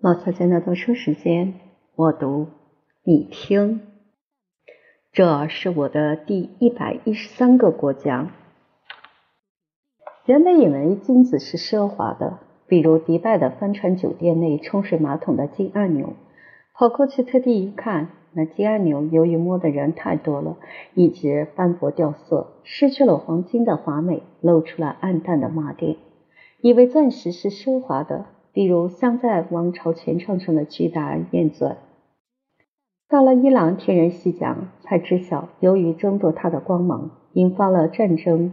毛小姐的读书时间，我读，你听。这是我的第一百一十三个国家。原本以为金子是奢华的，比如迪拜的帆船酒店内冲水马桶的金按钮。跑过去特地一看，那金按钮由于摸的人太多了，一直斑驳掉色，失去了黄金的华美，露出了暗淡的麻点。以为钻石是奢华的。比如镶在王朝权杖上的巨大燕钻，到了伊朗听人细讲，才知晓，由于争夺它的光芒，引发了战争，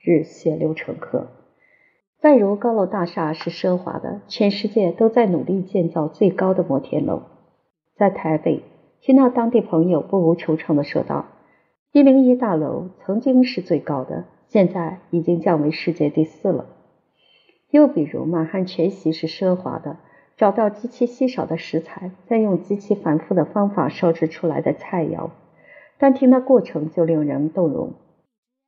致血流成河。再如高楼大厦是奢华的，全世界都在努力建造最高的摩天楼。在台北，听到当地朋友不无惆怅地说道：“一零一大楼曾经是最高的，现在已经降为世界第四了。”又比如，满汉全席是奢华的，找到极其稀少的食材，再用极其繁复的方法烧制出来的菜肴，单听那过程就令人动容。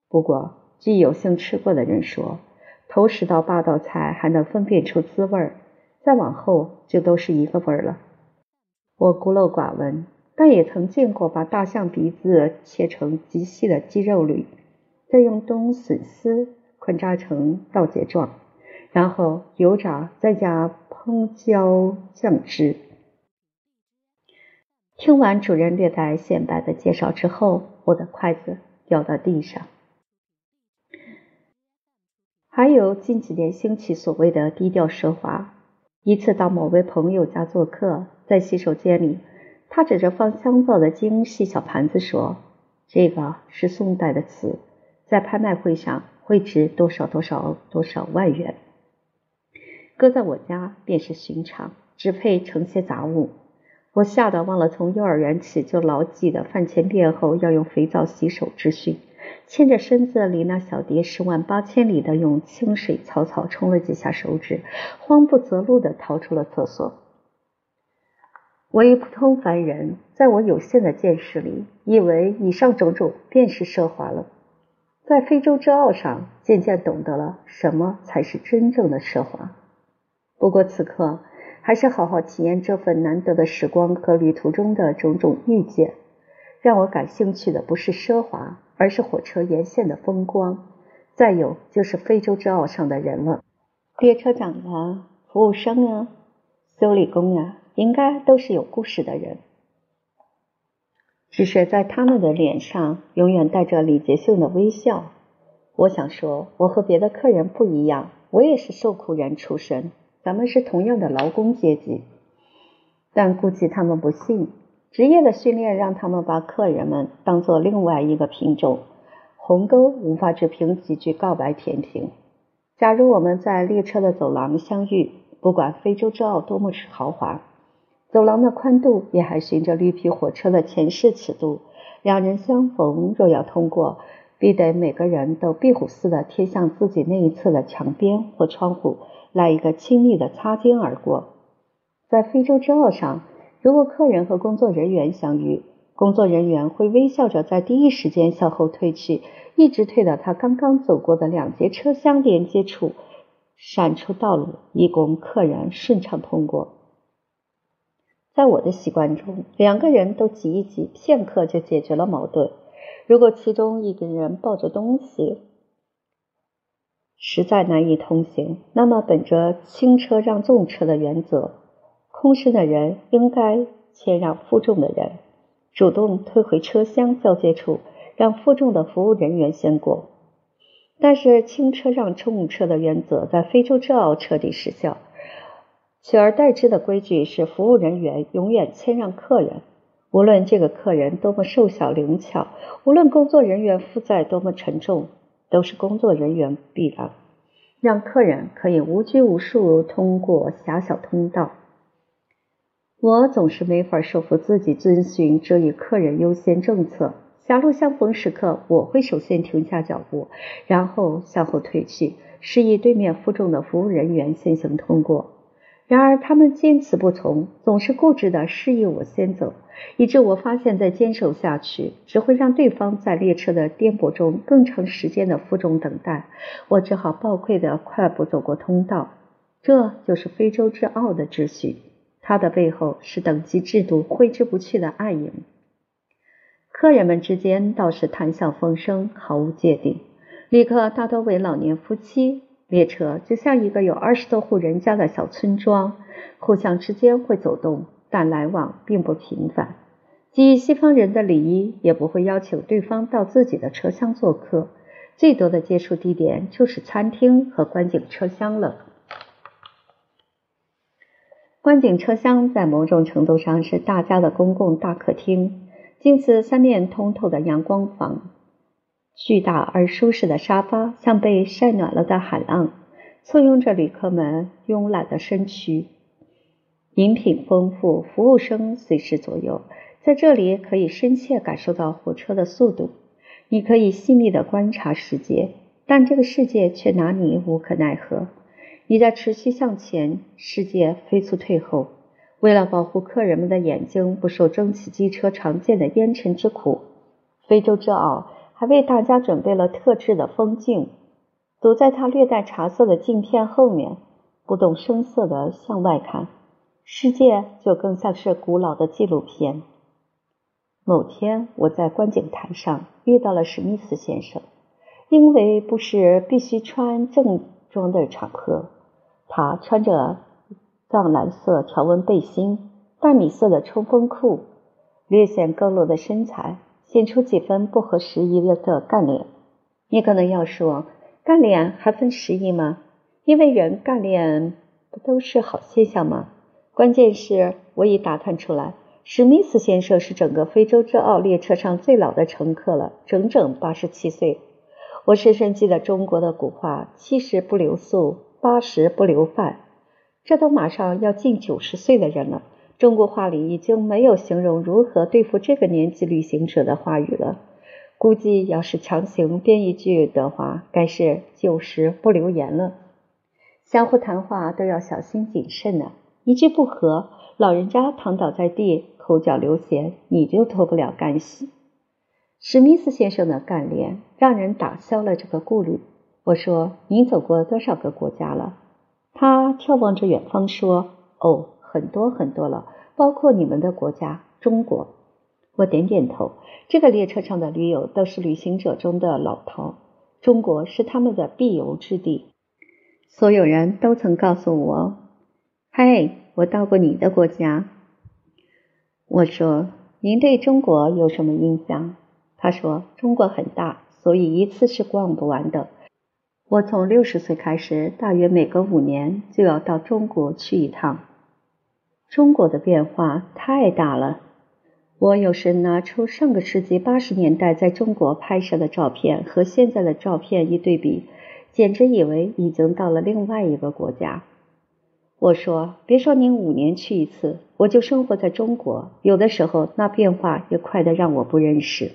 不过，据有幸吃过的人说，头十道八道菜还能分辨出滋味儿，再往后就都是一个味儿了。我孤陋寡闻，但也曾见过把大象鼻子切成极细的鸡肉缕，再用冬笋丝捆扎成倒结状。然后油炸，再加烹椒酱汁。听完主人略带显摆的介绍之后，我的筷子掉到地上。还有近几年兴起所谓的低调奢华。一次到某位朋友家做客，在洗手间里，他指着放香皂的精细小盘子说：“这个是宋代的瓷，在拍卖会上会值多少多少多少万元。”搁在我家便是寻常，只配盛些杂物。我吓得忘了从幼儿园起就牢记的饭前便后要用肥皂洗手之训，牵着身子离那小碟十万八千里的用清水草草冲了几下手指，慌不择路的逃出了厕所。我一普通凡人，在我有限的见识里，以为以上种种便是奢华了。在非洲之奥上，渐渐懂得了什么才是真正的奢华。不过此刻，还是好好体验这份难得的时光和旅途中的种种遇见。让我感兴趣的不是奢华，而是火车沿线的风光。再有就是非洲之傲上的人了，列车长啊，服务生啊，修理工啊，应该都是有故事的人。只是在他们的脸上，永远带着礼节性的微笑。我想说，我和别的客人不一样，我也是受苦人出身。咱们是同样的劳工阶级，但估计他们不信。职业的训练让他们把客人们当做另外一个品种，鸿沟无法只凭几句告白填平。假如我们在列车的走廊相遇，不管非洲之奥多么豪华，走廊的宽度也还循着绿皮火车的前世尺度。两人相逢，若要通过，必得每个人都壁虎似的贴向自己那一侧的墙边或窗户。来一个亲密的擦肩而过，在非洲之奥上，如果客人和工作人员相遇，工作人员会微笑着在第一时间向后退去，一直退到他刚刚走过的两节车厢连接处，闪出道路，以供客人顺畅通过。在我的习惯中，两个人都挤一挤，片刻就解决了矛盾。如果其中一个人抱着东西，实在难以通行，那么本着轻车让重车的原则，空身的人应该谦让负重的人，主动退回车厢交接处，让负重的服务人员先过。但是轻车让重车的原则在非洲之奥彻底失效，取而代之的规矩是服务人员永远谦让客人，无论这个客人多么瘦小灵巧，无论工作人员负载多么沉重。都是工作人员避让，让客人可以无拘无束通过狭小通道。我总是没法说服自己遵循这一客人优先政策。狭路相逢时刻，我会首先停下脚步，然后向后退去，示意对面负重的服务人员先行通过。然而他们坚持不从，总是固执的示意我先走。以致我发现，再坚守下去，只会让对方在列车的颠簸中更长时间的负重等待。我只好暴愧的快步走过通道。这就是非洲之傲的秩序，它的背后是等级制度挥之不去的暗影。客人们之间倒是谈笑风生，毫无芥蒂。旅客大多为老年夫妻，列车就像一个有二十多户人家的小村庄，互相之间会走动，但来往并不频繁。基于西方人的礼仪，也不会邀请对方到自己的车厢做客，最多的接触地点就是餐厅和观景车厢了。观景车厢在某种程度上是大家的公共大客厅，近似三面通透的阳光房。巨大而舒适的沙发像被晒暖了的海浪，簇拥着旅客们慵懒的身躯。饮品丰富，服务生随时左右，在这里可以深切感受到火车的速度。你可以细腻地观察世界，但这个世界却拿你无可奈何。你在持续向前，世界飞速退后。为了保护客人们的眼睛不受蒸汽机车常见的烟尘之苦，非洲之奥。还为大家准备了特制的风镜，躲在他略带茶色的镜片后面，不动声色地向外看，世界就更像是古老的纪录片。某天，我在观景台上遇到了史密斯先生，因为不是必须穿正装的场合，他穿着藏蓝色条纹背心、淡米色的冲锋裤，略显佝偻的身材。显出几分不合时宜的干练。你可能要说，干练还分时宜吗？因为人干练不都是好现象吗？关键是我已打探出来，史密斯先生是整个非洲之奥列车上最老的乘客了，整整八十七岁。我深深记得中国的古话：“七十不留宿，八十不留饭。”这都马上要近九十岁的人了。中国话里已经没有形容如何对付这个年纪旅行者的话语了。估计要是强行编一句的话，该是九十不留言了。相互谈话都要小心谨慎呢，一句不合，老人家躺倒在地，口角流涎，你就脱不了干系。史密斯先生的干练让人打消了这个顾虑。我说：“您走过多少个国家了？”他眺望着远方说：“哦。”很多很多了，包括你们的国家中国。我点点头。这个列车上的驴友都是旅行者中的老饕，中国是他们的必游之地。所有人都曾告诉我：“嗨，我到过你的国家。”我说：“您对中国有什么印象？”他说：“中国很大，所以一次是逛不完的。我从六十岁开始，大约每隔五年就要到中国去一趟。”中国的变化太大了。我有时拿出上个世纪八十年代在中国拍摄的照片和现在的照片一对比，简直以为已经到了另外一个国家。我说：“别说您五年去一次，我就生活在中国，有的时候那变化也快得让我不认识。”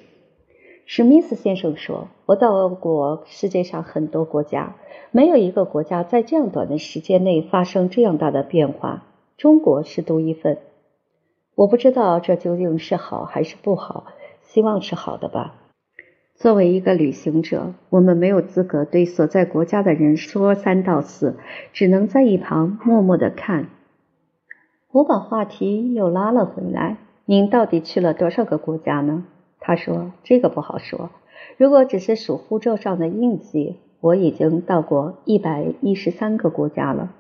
史密斯先生说：“我到过世界上很多国家，没有一个国家在这样短的时间内发生这样大的变化。”中国是独一份，我不知道这究竟是好还是不好，希望是好的吧。作为一个旅行者，我们没有资格对所在国家的人说三道四，只能在一旁默默的看。我把话题又拉了回来，您到底去了多少个国家呢？他说这个不好说，如果只是数护照上的印记，我已经到过一百一十三个国家了。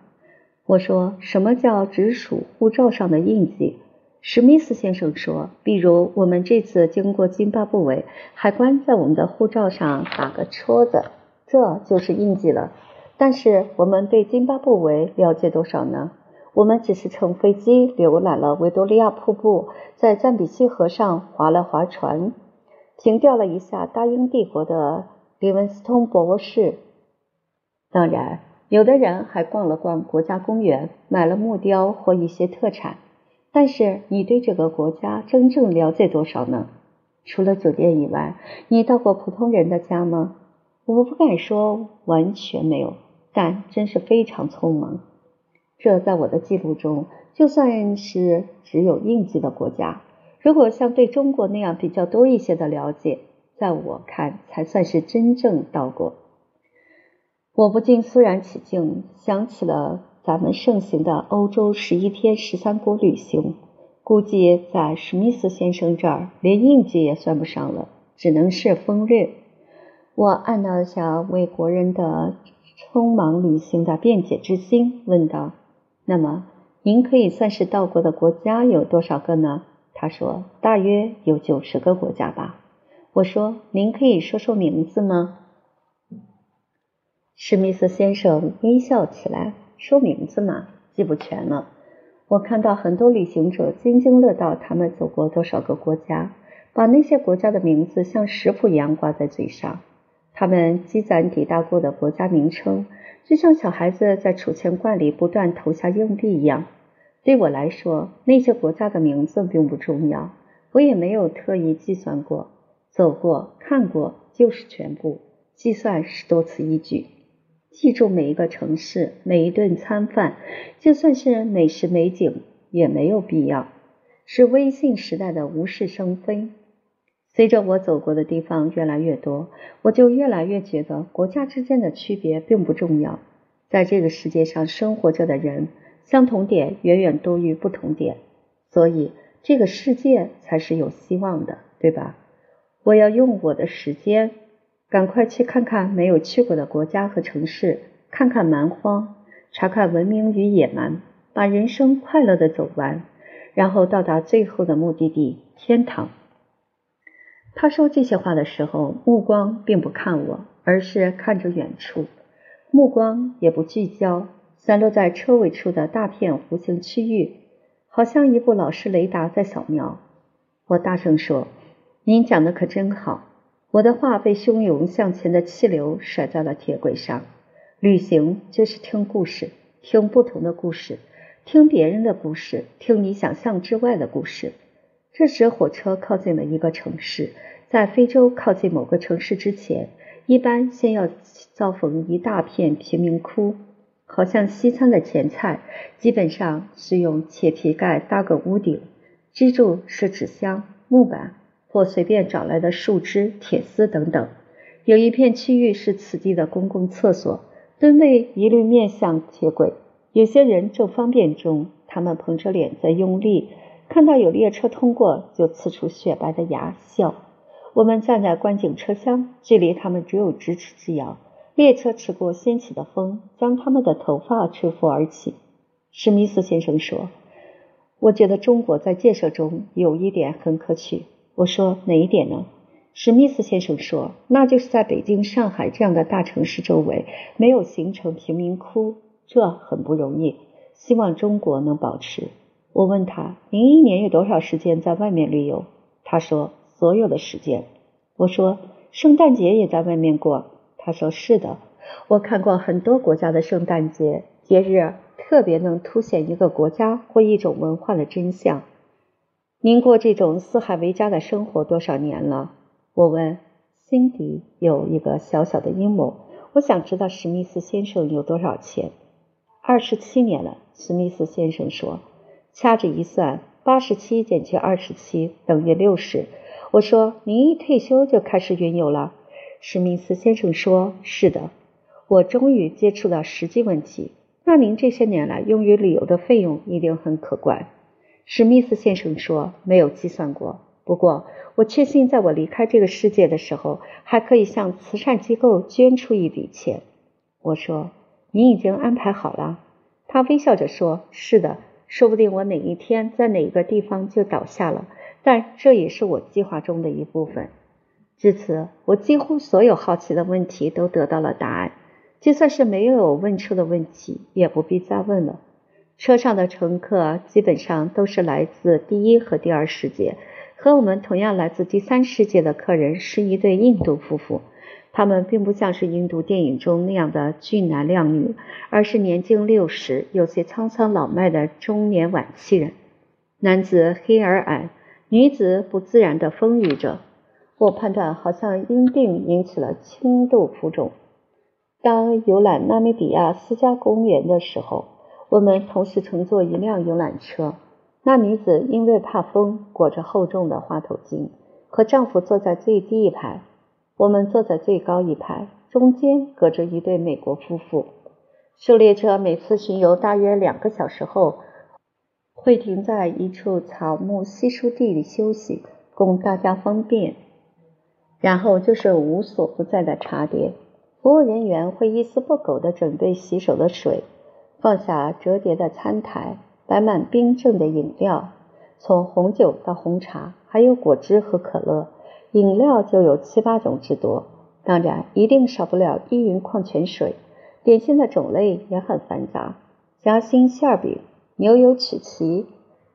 我说：“什么叫直属护照上的印记？”史密斯先生说：“比如我们这次经过津巴布韦，海关在我们的护照上打个戳子，这就是印记了。但是我们对津巴布韦了解多少呢？我们只是乘飞机浏览了维多利亚瀑布，在赞比西河上划了划船，凭吊了一下大英帝国的利文斯通博士。当然。”有的人还逛了逛国家公园，买了木雕或一些特产。但是你对这个国家真正了解多少呢？除了酒店以外，你到过普通人的家吗？我不敢说完全没有，但真是非常匆忙。这在我的记录中，就算是只有印记的国家，如果像对中国那样比较多一些的了解，在我看才算是真正到过。我不禁肃然起敬，想起了咱们盛行的欧洲十一天十三国旅行，估计在史密斯先生这儿连印记也算不上了，只能是风略。我按捺下为国人的匆忙旅行的辩解之心，问道：“那么，您可以算是到过的国家有多少个呢？”他说：“大约有九十个国家吧。”我说：“您可以说说名字吗？”史密斯先生微笑起来，说：“名字嘛，记不全了。我看到很多旅行者津津乐道他们走过多少个国家，把那些国家的名字像食谱一样挂在嘴上。他们积攒抵达过的国家名称，就像小孩子在储钱罐里不断投下硬币一样。对我来说，那些国家的名字并不重要，我也没有特意计算过。走过、看过就是全部，计算是多此一举。”记住每一个城市，每一顿餐饭，就算是美食美景，也没有必要。是微信时代的无事生非。随着我走过的地方越来越多，我就越来越觉得国家之间的区别并不重要。在这个世界上生活着的人，相同点远远多于不同点，所以这个世界才是有希望的，对吧？我要用我的时间。赶快去看看没有去过的国家和城市，看看蛮荒，查看文明与野蛮，把人生快乐的走完，然后到达最后的目的地——天堂。他说这些话的时候，目光并不看我，而是看着远处，目光也不聚焦，散落在车尾处的大片弧形区域，好像一部老式雷达在扫描。我大声说：“您讲的可真好。”我的话被汹涌向前的气流甩在了铁轨上。旅行就是听故事，听不同的故事，听别人的故事，听你想象之外的故事。这时，火车靠近了一个城市。在非洲靠近某个城市之前，一般先要遭逢一大片贫民窟，好像西餐的前菜，基本上是用铁皮盖搭个屋顶，支柱是纸箱、木板。或随便找来的树枝、铁丝等等。有一片区域是此地的公共厕所，蹲位一律面向铁轨。有些人正方便中，他们捧着脸在用力，看到有列车通过，就呲出雪白的牙笑。我们站在观景车厢，距离他们只有咫尺之遥。列车驰过，掀起的风将他们的头发吹拂而起。史密斯先生说：“我觉得中国在建设中有一点很可取。”我说哪一点呢？史密斯先生说，那就是在北京、上海这样的大城市周围没有形成贫民窟，这很不容易。希望中国能保持。我问他，您一年有多少时间在外面旅游？他说所有的时间。我说圣诞节也在外面过？他说是的。我看过很多国家的圣诞节，节日特别能凸显一个国家或一种文化的真相。您过这种四海为家的生活多少年了？我问。辛迪有一个小小的阴谋，我想知道史密斯先生有多少钱。二十七年了，史密斯先生说。掐指一算，八十七减去二十七等于六十。我说，您一退休就开始云游了？史密斯先生说：是的。我终于接触到实际问题。那您这些年来用于旅游的费用一定很可观。史密斯先生说：“没有计算过，不过我确信，在我离开这个世界的时候，还可以向慈善机构捐出一笔钱。”我说：“你已经安排好了？”他微笑着说：“是的，说不定我哪一天在哪个地方就倒下了，但这也是我计划中的一部分。”至此，我几乎所有好奇的问题都得到了答案，就算是没有问出的问题，也不必再问了。车上的乘客基本上都是来自第一和第二世界，和我们同样来自第三世界的客人是一对印度夫妇。他们并不像是印度电影中那样的俊男靓女，而是年近六十、有些沧桑老迈的中年晚期人。男子黑而矮，女子不自然地丰腴着。我判断，好像因病引起了轻度浮肿。当游览纳米比亚私家公园的时候。我们同时乘坐一辆游览车，那女子因为怕风，裹着厚重的花头巾，和丈夫坐在最低一排，我们坐在最高一排，中间隔着一对美国夫妇。狩猎车每次巡游大约两个小时后，会停在一处草木稀疏地里休息，供大家方便。然后就是无所不在的茶点，服务人员会一丝不苟地准备洗手的水，放下折叠的餐台，摆满冰镇的饮料，从红酒到红茶，还有果汁和可乐，饮料就有七八种之多。当然，一定少不了依云矿泉水。点心的种类也很繁杂，夹心馅饼、牛油曲奇、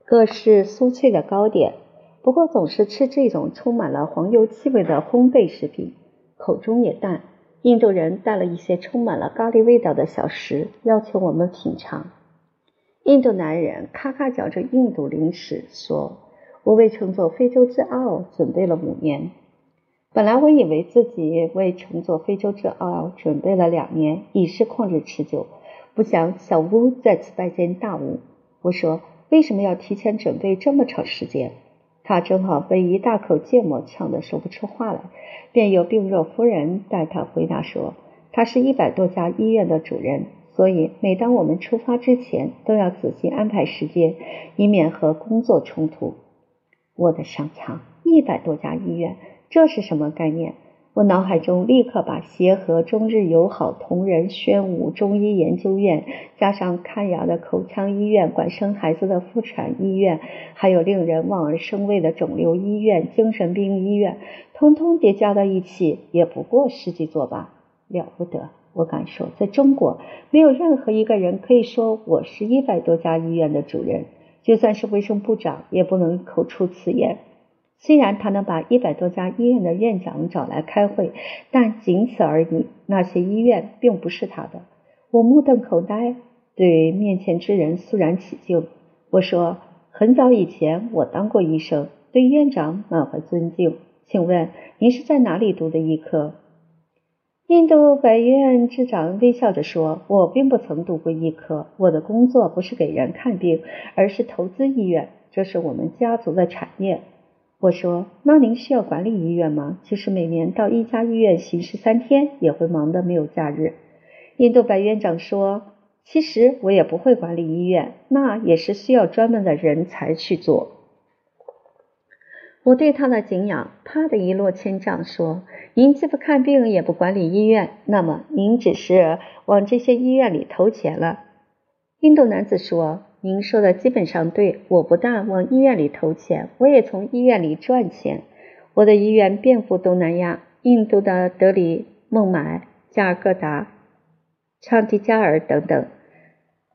各式酥脆的糕点。不过总是吃这种充满了黄油气味的烘焙食品，口中也淡。印度人带了一些充满了咖喱味道的小食，要求我们品尝。印度男人咔咔嚼着印度零食，说：“我为乘坐非洲之傲准备了五年。”本来我以为自己为乘坐非洲之傲准备了两年，已是旷日持久。不想小屋再次拜见大屋。我说：“为什么要提前准备这么长时间？”他正好被一大口芥末呛得说不出话来，便由病弱夫人代他回答说：“他是一百多家医院的主人，所以每当我们出发之前，都要仔细安排时间，以免和工作冲突。”我的上苍，一百多家医院！这是什么概念？我脑海中立刻把协和中日友好同仁宣武中医研究院，加上看牙的口腔医院、管生孩子的妇产医院，还有令人望而生畏的肿瘤医院、精神病医院，通通叠加到一起，也不过十几座吧。了不得！我敢说，在中国，没有任何一个人可以说我是一百多家医院的主人，就算是卫生部长，也不能口出此言。虽然他能把一百多家医院的院长找来开会，但仅此而已。那些医院并不是他的。我目瞪口呆，对面前之人肃然起敬。我说：“很早以前我当过医生，对院长满怀尊敬。请问您是在哪里读的医科？”印度百院之长微笑着说：“我并不曾读过医科。我的工作不是给人看病，而是投资医院，这是我们家族的产业。”我说：“那您需要管理医院吗？其实每年到一家医院巡视三天，也会忙得没有假日。”印度白院长说：“其实我也不会管理医院，那也是需要专门的人才去做。”我对他的敬仰啪的一落千丈，说：“您既不看病，也不管理医院，那么您只是往这些医院里投钱了。”印度男子说。您说的基本上对，我不但往医院里投钱，我也从医院里赚钱。我的医院遍布东南亚，印度的德里、孟买、加尔各答、昌迪加尔等等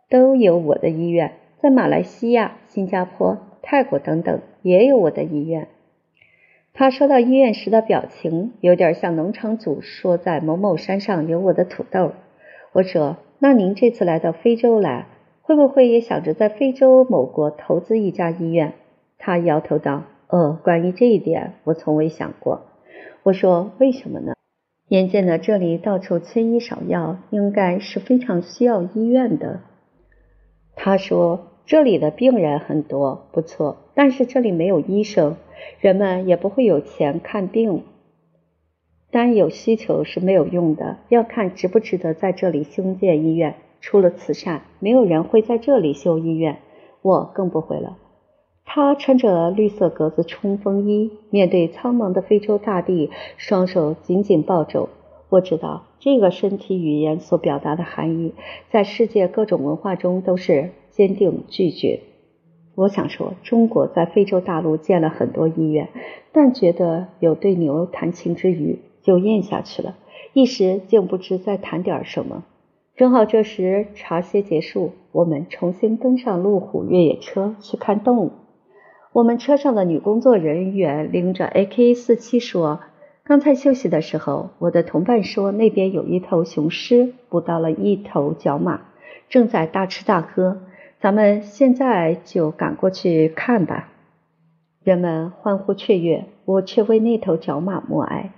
都有我的医院，在马来西亚、新加坡、泰国等等也有我的医院。他说到医院时的表情，有点像农场主说在某某山上有我的土豆。我说：“那您这次来到非洲来？”会不会也想着在非洲某国投资一家医院？他摇头道：“哦，关于这一点，我从未想过。”我说：“为什么呢？眼见的这里到处缺医少药，应该是非常需要医院的。”他说：“这里的病人很多，不错，但是这里没有医生，人们也不会有钱看病。单有需求是没有用的，要看值不值得在这里兴建医院。”除了慈善，没有人会在这里修医院，我更不会了。他穿着绿色格子冲锋衣，面对苍茫的非洲大地，双手紧紧抱肘。我知道这个身体语言所表达的含义，在世界各种文化中都是坚定拒绝。我想说，中国在非洲大陆建了很多医院，但觉得有对牛弹琴之余，就咽下去了，一时竟不知再谈点什么。正好这时茶歇结束，我们重新登上路虎越野车去看动物。我们车上的女工作人员拎着 AK-47 说：“刚才休息的时候，我的同伴说那边有一头雄狮捕到了一头角马，正在大吃大喝。咱们现在就赶过去看吧。”人们欢呼雀跃，我却为那头角马默哀。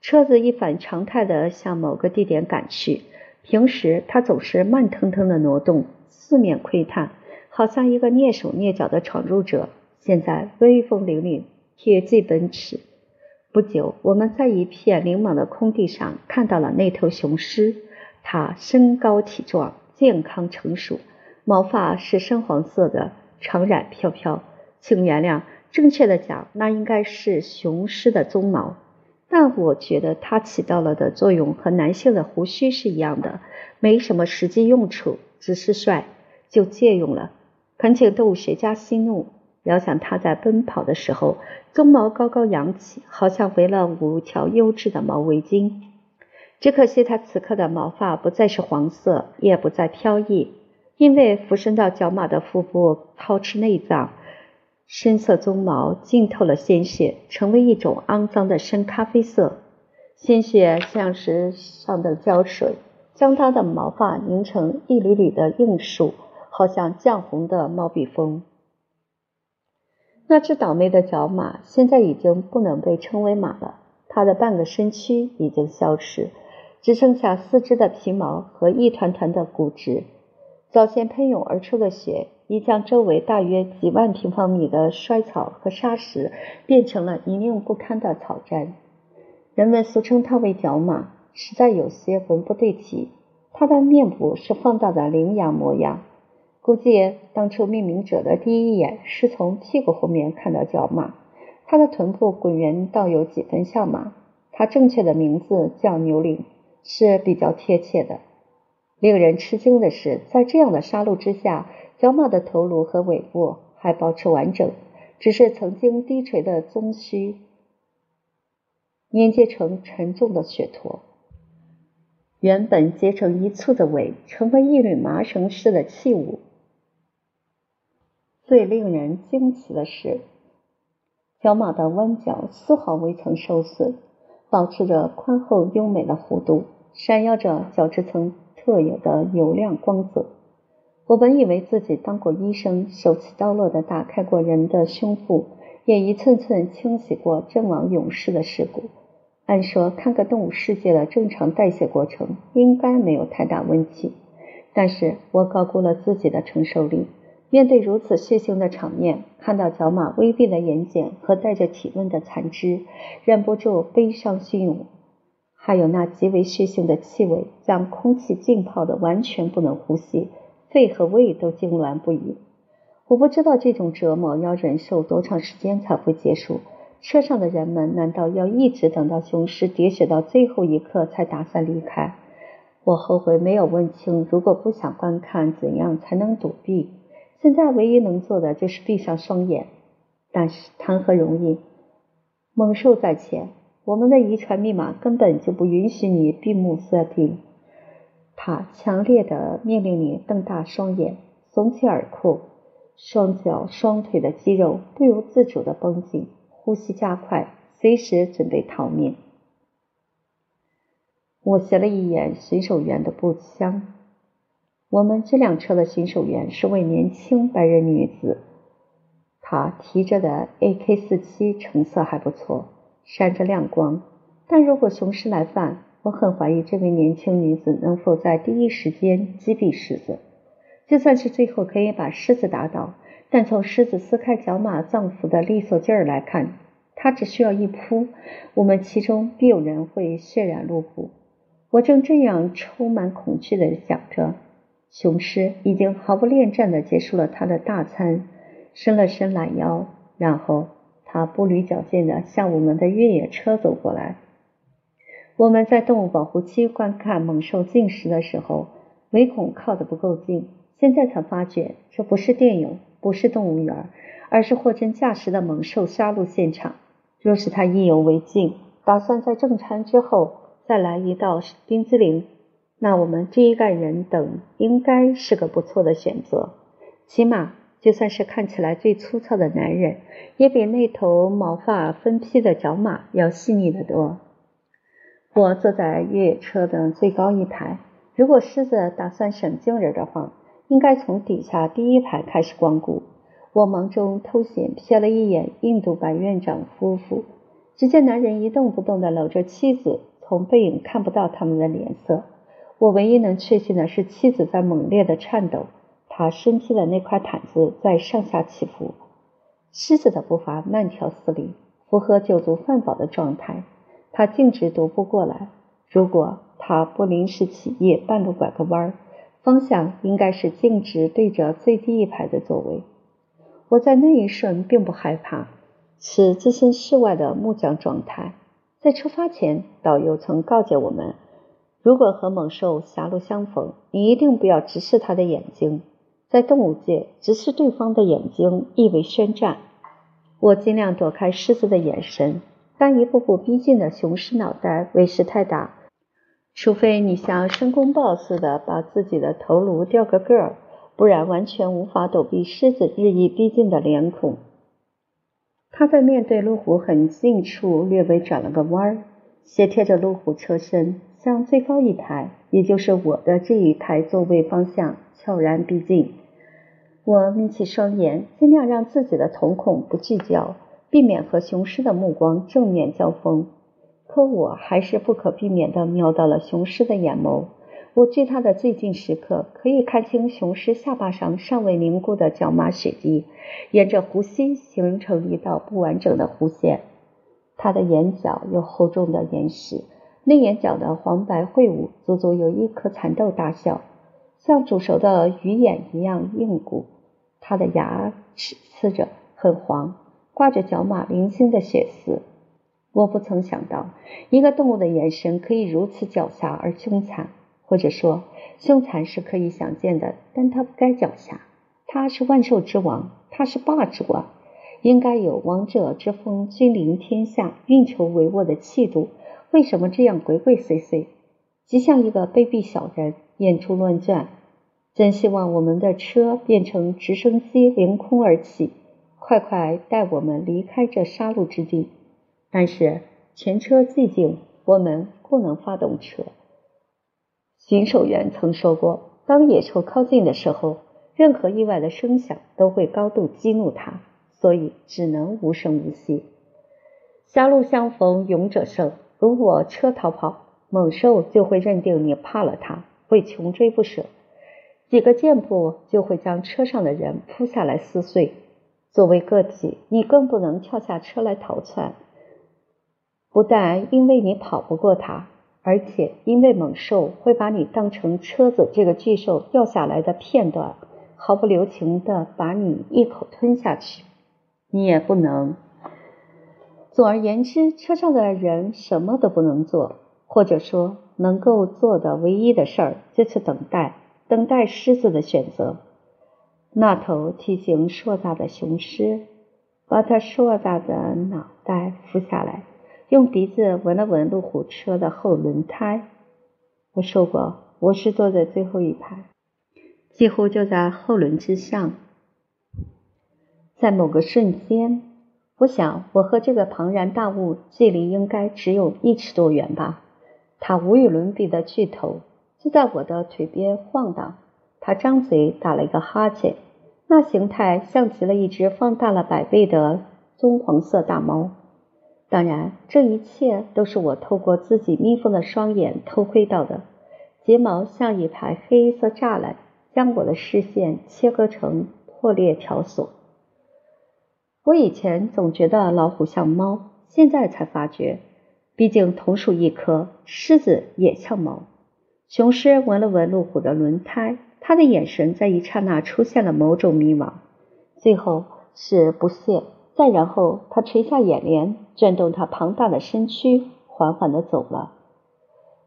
车子一反常态地向某个地点赶去。平时他总是慢腾腾的挪动，四面窥探，好像一个蹑手蹑脚的闯入者。现在威风凛凛，铁骑奔驰。不久，我们在一片凌莽的空地上看到了那头雄狮。它身高体壮，健康成熟，毛发是深黄色的，长染飘飘。请原谅，正确的讲，那应该是雄狮的鬃毛。但我觉得它起到了的作用和男性的胡须是一样的，没什么实际用处，只是帅，就借用了。恳请动物学家息怒。遥想它在奔跑的时候，鬃毛高高扬起，好像围了五条优质的毛围巾。只可惜它此刻的毛发不再是黄色，也不再飘逸，因为浮身到角马的腹部掏吃内脏。深色鬃毛浸透了鲜血，成为一种肮脏的深咖啡色。鲜血像石上的胶水，将它的毛发凝成一缕缕的硬束，好像绛红的毛笔锋。那只倒霉的角马现在已经不能被称为马了，它的半个身躯已经消失，只剩下四肢的皮毛和一团团的骨质。早先喷涌而出的血。已将周围大约几万平方米的衰草和沙石变成了泥泞不堪的草毡。人们俗称它为角马，实在有些文不对题。它的面部是放大的羚羊模样，估计当初命名者的第一眼是从屁股后面看到角马。它的臀部滚圆，倒有几分像马。它正确的名字叫牛羚，是比较贴切的。令人吃惊的是，在这样的杀戮之下。角马的头颅和尾部还保持完整，只是曾经低垂的鬃须粘结成沉重的血坨。原本结成一簇的尾，成为一缕麻绳似的器物。最令人惊奇的是，角马的弯角丝毫未曾受损，保持着宽厚优美的弧度，闪耀着角质层特有的油亮光泽。我本以为自己当过医生，手起刀落地打开过人的胸腹，也一寸寸清洗过阵亡勇士的尸骨。按说看个动物世界的正常代谢过程，应该没有太大问题。但是我高估了自己的承受力。面对如此血腥的场面，看到角马微闭的眼睑和带着体温的残肢，忍不住悲伤汹涌。还有那极为血腥的气味，将空气浸泡的完全不能呼吸。肺和胃都痉挛不已，我不知道这种折磨要忍受多长时间才会结束。车上的人们难道要一直等到雄狮喋血到最后一刻才打算离开？我后悔没有问清，如果不想观看，怎样才能躲避？现在唯一能做的就是闭上双眼，但是谈何容易？猛兽在前，我们的遗传密码根本就不允许你闭目塞听。他强烈的命令你瞪大双眼，耸起耳廓，双脚、双腿的肌肉不由自主的绷紧，呼吸加快，随时准备逃命。我斜了一眼巡守员的步枪，我们这辆车的巡守员是位年轻白人女子，她提着的 AK-47 成色还不错，闪着亮光，但如果雄狮来犯，我很怀疑这位年轻女子能否在第一时间击毙狮子。就算是最后可以把狮子打倒，但从狮子撕开角马脏腑的利索劲儿来看，它只需要一扑，我们其中必有人会血染路虎。我正这样充满恐惧的想着，雄狮已经毫不恋战的结束了他的大餐，伸了伸懒腰，然后他步履矫健的向我们的越野车走过来。我们在动物保护区观看猛兽进食的时候，唯恐靠得不够近。现在才发觉，这不是电影，不是动物园，而是货真价实的猛兽杀戮现场。若是他意犹未尽，打算在正餐之后再来一道冰激凌，那我们这一干人等应该是个不错的选择。起码，就算是看起来最粗糙的男人，也比那头毛发分披的角马要细腻得多。我坐在越野车的最高一排。如果狮子打算省劲儿的话，应该从底下第一排开始光顾。我忙中偷闲瞥了一眼印度白院长夫妇，只见男人一动不动地搂着妻子，从背影看不到他们的脸色。我唯一能确信的是，妻子在猛烈的颤抖，她身披的那块毯子在上下起伏。狮子的步伐慢条斯理，符合酒足饭饱的状态。他径直踱步过来。如果他不临时起意，半路拐个弯儿，方向应该是径直对着最低一排的座位。我在那一瞬并不害怕，是置身事外的木匠状态。在出发前，导游曾告诫我们：如果和猛兽狭路相逢，你一定不要直视它的眼睛。在动物界，直视对方的眼睛意味宣战。我尽量躲开狮子的眼神，但一步步逼近的雄狮脑袋威势太大。除非你像申公豹似的把自己的头颅掉个个儿，不然完全无法躲避狮子日益逼近的脸孔。他在面对路虎很近处略微转了个弯儿，斜贴着路虎车身，向最高一排，也就是我的这一排座位方向悄然逼近。我眯起双眼，尽量让自己的瞳孔不聚焦，避免和雄狮的目光正面交锋。可我还是不可避免地瞄到了雄狮的眼眸。我距它的最近时刻，可以看清雄狮下巴上尚未凝固的角马血迹，沿着弧心形成一道不完整的弧线。它的眼角有厚重的岩石，内眼角的黄白秽物足足有一颗蚕豆大小，像煮熟的鱼眼一样硬骨。它的牙齿呲着，很黄，挂着角马零星的血丝。我不曾想到，一个动物的眼神可以如此狡黠而凶残，或者说，凶残是可以想见的，但它不该狡黠。它是万兽之王，它是霸主啊，应该有王者之风，君临天下，运筹帷幄的气度。为什么这样鬼鬼祟祟，极像一个卑鄙小人，眼珠乱转？真希望我们的车变成直升机，凌空而起，快快带我们离开这杀戮之地。但是前车寂静，我们不能发动车。巡守员曾说过，当野兽靠近的时候，任何意外的声响都会高度激怒它，所以只能无声无息。狭路相逢勇者胜，如果车逃跑，猛兽就会认定你怕了它，会穷追不舍，几个箭步就会将车上的人扑下来撕碎。作为个体，你更不能跳下车来逃窜。不但因为你跑不过它，而且因为猛兽会把你当成车子这个巨兽掉下来的片段，毫不留情地把你一口吞下去。你也不能。总而言之，车上的人什么都不能做，或者说能够做的唯一的事儿就是等待，等待狮子的选择。那头体型硕大的雄狮，把它硕大的脑袋俯下来。用鼻子闻了闻路虎车的后轮胎。我说过，我是坐在最后一排，几乎就在后轮之上。在某个瞬间，我想我和这个庞然大物距离应该只有一尺多远吧。它无与伦比的巨头就在我的腿边晃荡。它张嘴打了一个哈欠，那形态像极了一只放大了百倍的棕黄色大猫。当然，这一切都是我透过自己眯缝的双眼偷窥到的。睫毛像一排黑色栅栏，将我的视线切割成破裂条索。我以前总觉得老虎像猫，现在才发觉，毕竟同属一科，狮子也像猫。雄狮闻了闻路虎的轮胎，他的眼神在一刹那出现了某种迷茫，最后是不屑。再然后，他垂下眼帘，转动他庞大的身躯，缓缓地走了。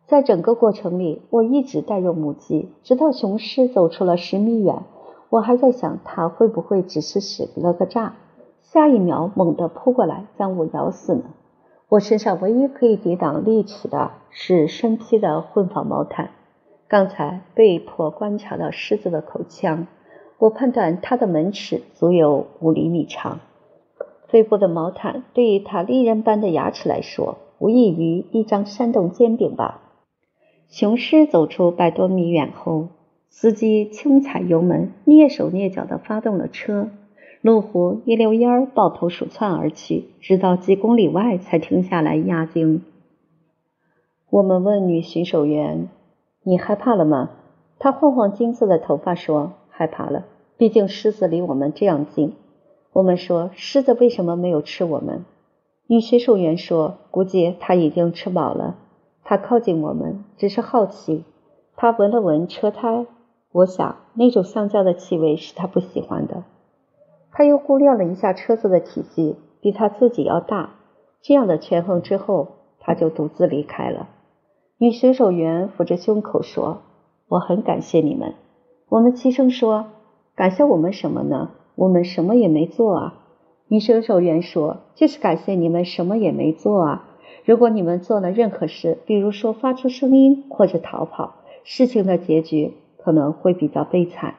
在整个过程里，我一直呆若木鸡，直到雄狮走出了十米远，我还在想他会不会只是使了个诈，下一秒猛地扑过来将我咬死呢？我身上唯一可以抵挡利齿的是身披的混纺毛毯。刚才被迫观察到狮子的口腔，我判断它的门齿足有五厘米长。肺部的毛毯对于他利刃般的牙齿来说，无异于一张山洞煎饼吧。雄狮走出百多米远后，司机轻踩油门，蹑手蹑脚地发动了车。路虎一溜烟儿抱头鼠窜而去，直到几公里外才停下来压惊。我们问女巡守员：“你害怕了吗？”他晃晃金色的头发说：“害怕了，毕竟狮子离我们这样近。”我们说狮子为什么没有吃我们？女巡守员说：“估计它已经吃饱了。它靠近我们只是好奇。它闻了闻车胎，我想那种香蕉的气味是他不喜欢的。他又估量了一下车子的体积，比他自己要大。这样的权衡之后，他就独自离开了。女水手员抚着胸口说：“我很感谢你们。”我们齐声说：“感谢我们什么呢？我们什么也没做啊。”女水手员说：“就是感谢你们什么也没做啊。如果你们做了任何事，比如说发出声音或者逃跑，事情的结局可能会比较悲惨。”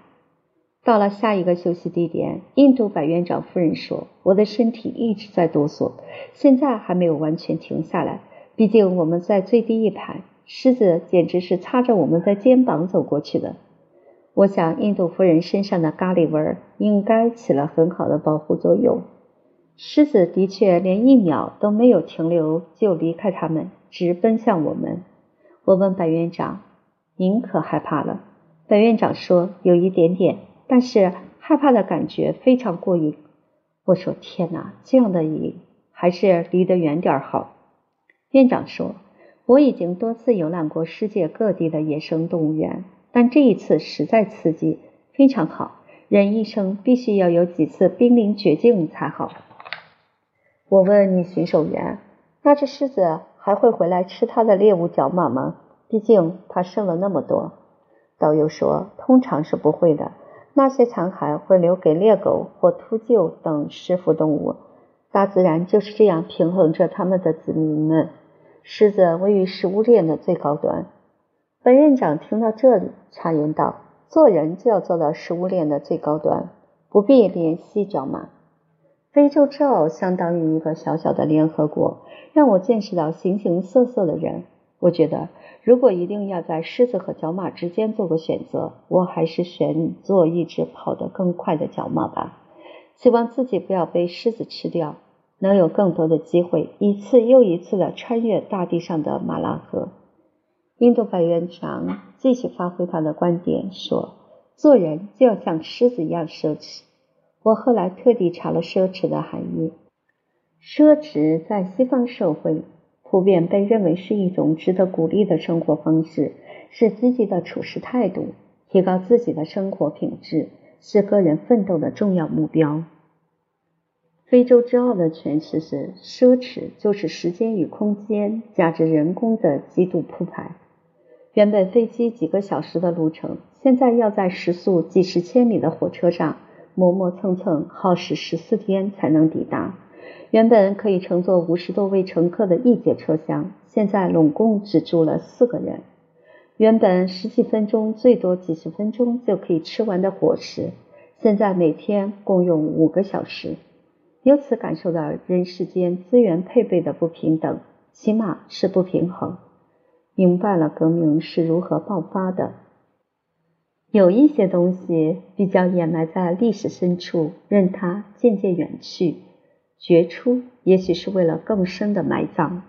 到了下一个休息地点，印度百院长夫人说：“我的身体一直在哆嗦，现在还没有完全停下来。毕竟我们在最低一排，狮子简直是擦着我们的肩膀走过去的。我想，印度夫人身上的咖喱味儿应该起了很好的保护作用。狮子的确连一秒都没有停留就离开他们，直奔向我们。我问白院长：‘您可害怕了？’白院长说：‘有一点点。’但是害怕的感觉非常过瘾。我说：“天哪，这样的瘾还是离得远点儿好。”院长说：“我已经多次游览过世界各地的野生动物园，但这一次实在刺激，非常好。人一生必须要有几次濒临绝境才好。”我问女巡守员：“那只狮子还会回来吃它的猎物角马吗？毕竟它剩了那么多。”导游说：“通常是不会的。”那些残骸会留给猎狗或秃鹫等食腐动物。大自然就是这样平衡着它们的子民们。狮子位于食物链的最高端。本院长听到这里，插言道：“做人就要做到食物链的最高端，不必联系角马。”非洲之奥相当于一个小小的联合国，让我见识到形形色色的人。我觉得。如果一定要在狮子和角马之间做个选择，我还是选做一只跑得更快的角马吧。希望自己不要被狮子吃掉，能有更多的机会，一次又一次地穿越大地上的马拉河。印度白院长继续发挥他的观点说：“做人就要像狮子一样奢侈。”我后来特地查了奢侈的含义。奢侈在西方社会。普遍被认为是一种值得鼓励的生活方式，是积极的处事态度，提高自己的生活品质，是个人奋斗的重要目标。非洲之傲的诠释是：奢侈就是时间与空间加之人工的极度铺排。原本飞机几个小时的路程，现在要在时速几十千米的火车上磨磨蹭蹭，耗时十四天才能抵达。原本可以乘坐五十多位乘客的一节车厢，现在拢共只住了四个人。原本十几分钟，最多几十分钟就可以吃完的伙食，现在每天共用五个小时。由此感受到人世间资源配备的不平等，起码是不平衡。明白了革命是如何爆发的。有一些东西比较掩埋在历史深处，任它渐渐远去。掘出，也许是为了更深的埋葬。